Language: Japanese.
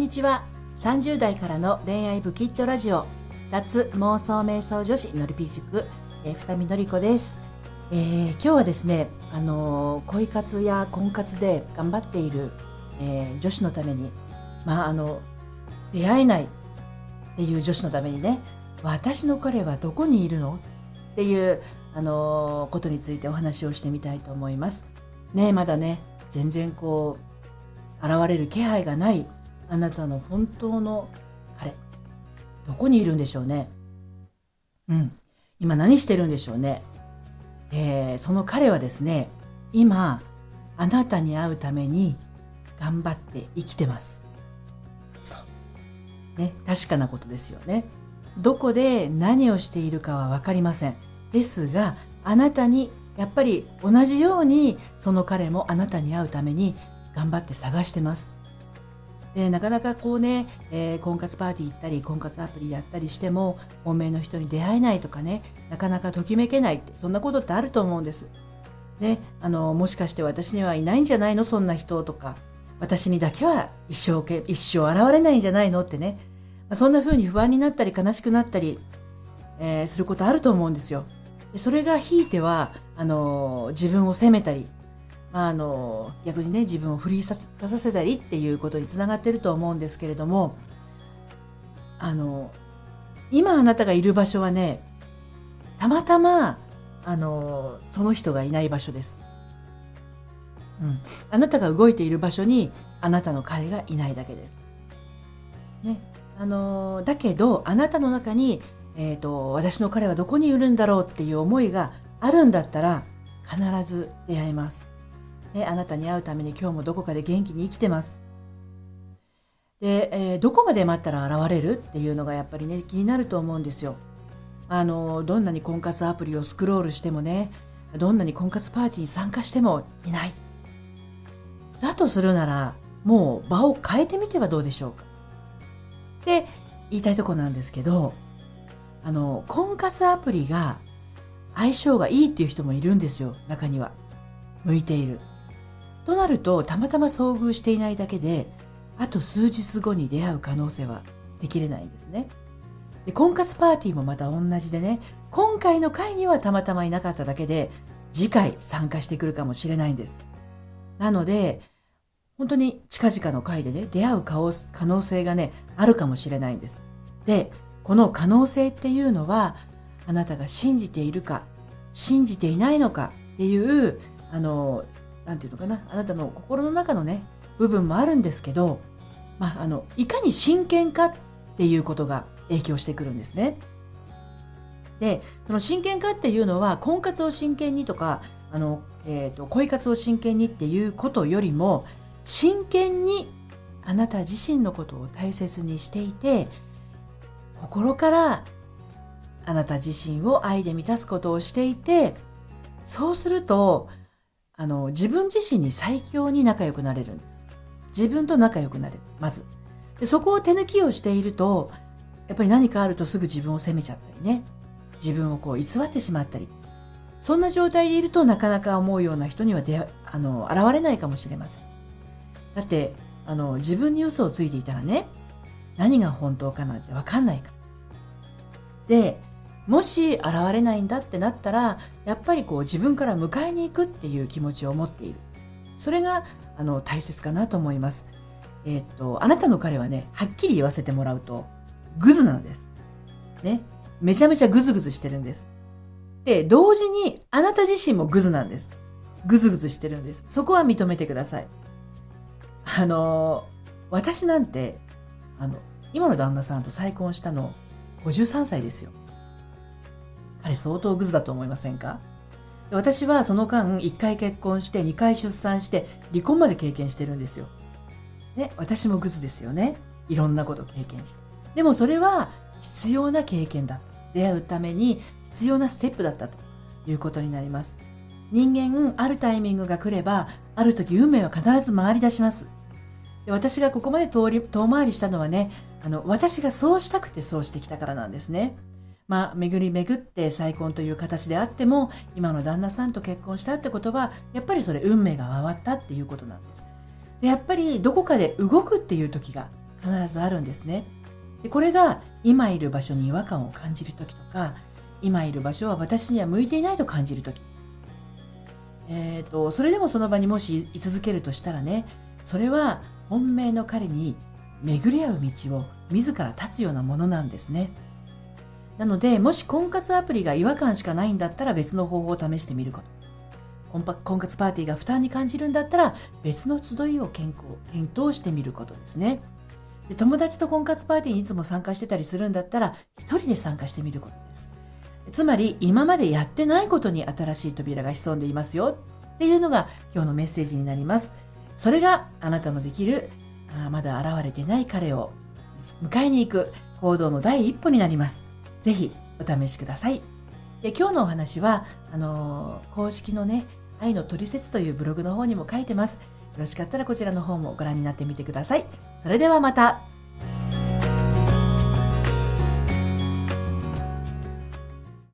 にちは。30代からの恋愛ブキッチョラジオ。脱妄想瞑想女子のりぴ塾、えー、二見のりこです、えー、今日はですねあのー、恋活や婚活で頑張っている、えー、女子のためにまああの出会えないっていう女子のためにね私の彼はどこにいるの？っていうあのことについてお話をしてみたいと思います。ねまだね全然こう現れる気配がないあなたの本当の彼どこにいるんでしょうね？うん。今何してるんでしょうね？えー、その彼はですね今あなたに会うために頑張って生きてます。そう。ね確かなことですよね。どこで何をしているかは分かりません。ですがあなたにやっぱり同じようにその彼もあなたに会うために頑張って探してます。でなかなかこうね、えー、婚活パーティー行ったり婚活アプリやったりしても本命の人に出会えないとかねなかなかときめけないってそんなことってあると思うんです。ね、あのもしかして私にはいないんじゃないの？そんな人とか私にだけは一生一生現れないんじゃないの？ってね、まあ、そんな風に不安になったり悲しくなったり、えー、することあると思うんですよ。それがひいてはあの自分を責めたりまあ、あの逆にね自分を振り立たせたりっていうことにつながってると思うんですけれどもあの今あなたがいる場所はねたまたまあのその人がいない場所です。うん、あなたが動いている場所にあなたの彼がいないだけです。ね、あのだけどあなたの中に、えーと私の彼はどこにいるんだろうっていう思いがあるんだったら必ず出会えます。ね、あなたに会うために今日もどこかで元気に生きてます。で、えー、どこまで待ったら現れるっていうのがやっぱりね、気になると思うんですよ。あの、どんなに婚活アプリをスクロールしてもね、どんなに婚活パーティーに参加してもいない。だとするなら、もう場を変えてみてはどうでしょうか。って言いたいとこなんですけど、あの、婚活アプリが相性がいいっていう人もいるんですよ、中には。向いている。となると、たまたま遭遇していないだけで、あと数日後に出会う可能性は捨てきれないんですね。で婚活パーティーもまた同じでね、今回の会にはたまたまいなかっただけで、次回参加してくるかもしれないんです。なので、本当に近々の会でね、出会う可能性がね、あるかもしれないんです。で、この可能性っていうのは、あなたが信じているか、信じていないのかっていう、あの、なんていうのかな、あなたの心の中のね、部分もあるんですけど、まあ、あの、いかに真剣かっていうことが影響してくるんですね。で、その真剣かっていうのは、婚活を真剣にとか、あの、えっ、ー、と、恋活を真剣にっていうことよりも、真剣にあなた自身のことを大切にしていて、心からあなた自身を愛で満たすことをしていて、そうすると、あの、自分自身に最強に仲良くなれるんです。自分と仲良くなれる。まず。でそこを手抜きをしていると、やっぱり何かあるとすぐ自分を責めちゃったりね。自分をこう偽ってしまったり。そんな状態でいるとなかなか思うような人には出あの、現れないかもしれません。だって、あの、自分に嘘をついていたらね、何が本当かなんてわかんないから。で、もし現れないんだってなったら、やっぱりこう自分から迎えに行くっていう気持ちを持っている。それが、あの、大切かなと思います。えー、っと、あなたの彼はね、はっきり言わせてもらうと、グズなんです。ね。めちゃめちゃグズグズしてるんです。で、同時にあなた自身もグズなんです。グズグズしてるんです。そこは認めてください。あの、私なんて、あの、今の旦那さんと再婚したの53歳ですよ。彼相当グズだと思いませんか？私はその間1回結婚して2回出産して離婚まで経験してるんですよ。ね、私もグズですよね。いろんなこと経験して。でもそれは必要な経験だった。出会うために必要なステップだったということになります。人間、あるタイミングが来れば、ある時運命は必ず回り出します。で私がここまで通り遠回りしたのはね、あの、私がそうしたくてそうしてきたからなんですね。まあ、巡り巡って再婚という形であっても、今の旦那さんと結婚したってことは、やっぱりそれ運命が回ったっていうことなんです。で、やっぱりどこかで動くっていう時が必ずあるんですね。でこれが今いる場所に違和感を感じる時とか今いる場所は私には向いていないと感じる時えっ、ー、とそれでもその場にもし居続けるとしたらねそれは本命の彼に巡り合う道を自ら立つようなものなんですね。なので、もし婚活アプリが違和感しかないんだったら別の方法を試してみること。婚活パーティーが負担に感じるんだったら別の集いを検討してみることですね。で友達と婚活パーティーにいつも参加してたりするんだったら一人で参加してみることです。つまり今までやってないことに新しい扉が潜んでいますよっていうのが今日のメッセージになります。それがあなたのできるあまだ現れてない彼を迎えに行く行動の第一歩になります。ぜひお試しください。で今日のお話は、あのー、公式のね、愛のトリセツというブログの方にも書いてます。よろしかったらこちらの方もご覧になってみてください。それではまた。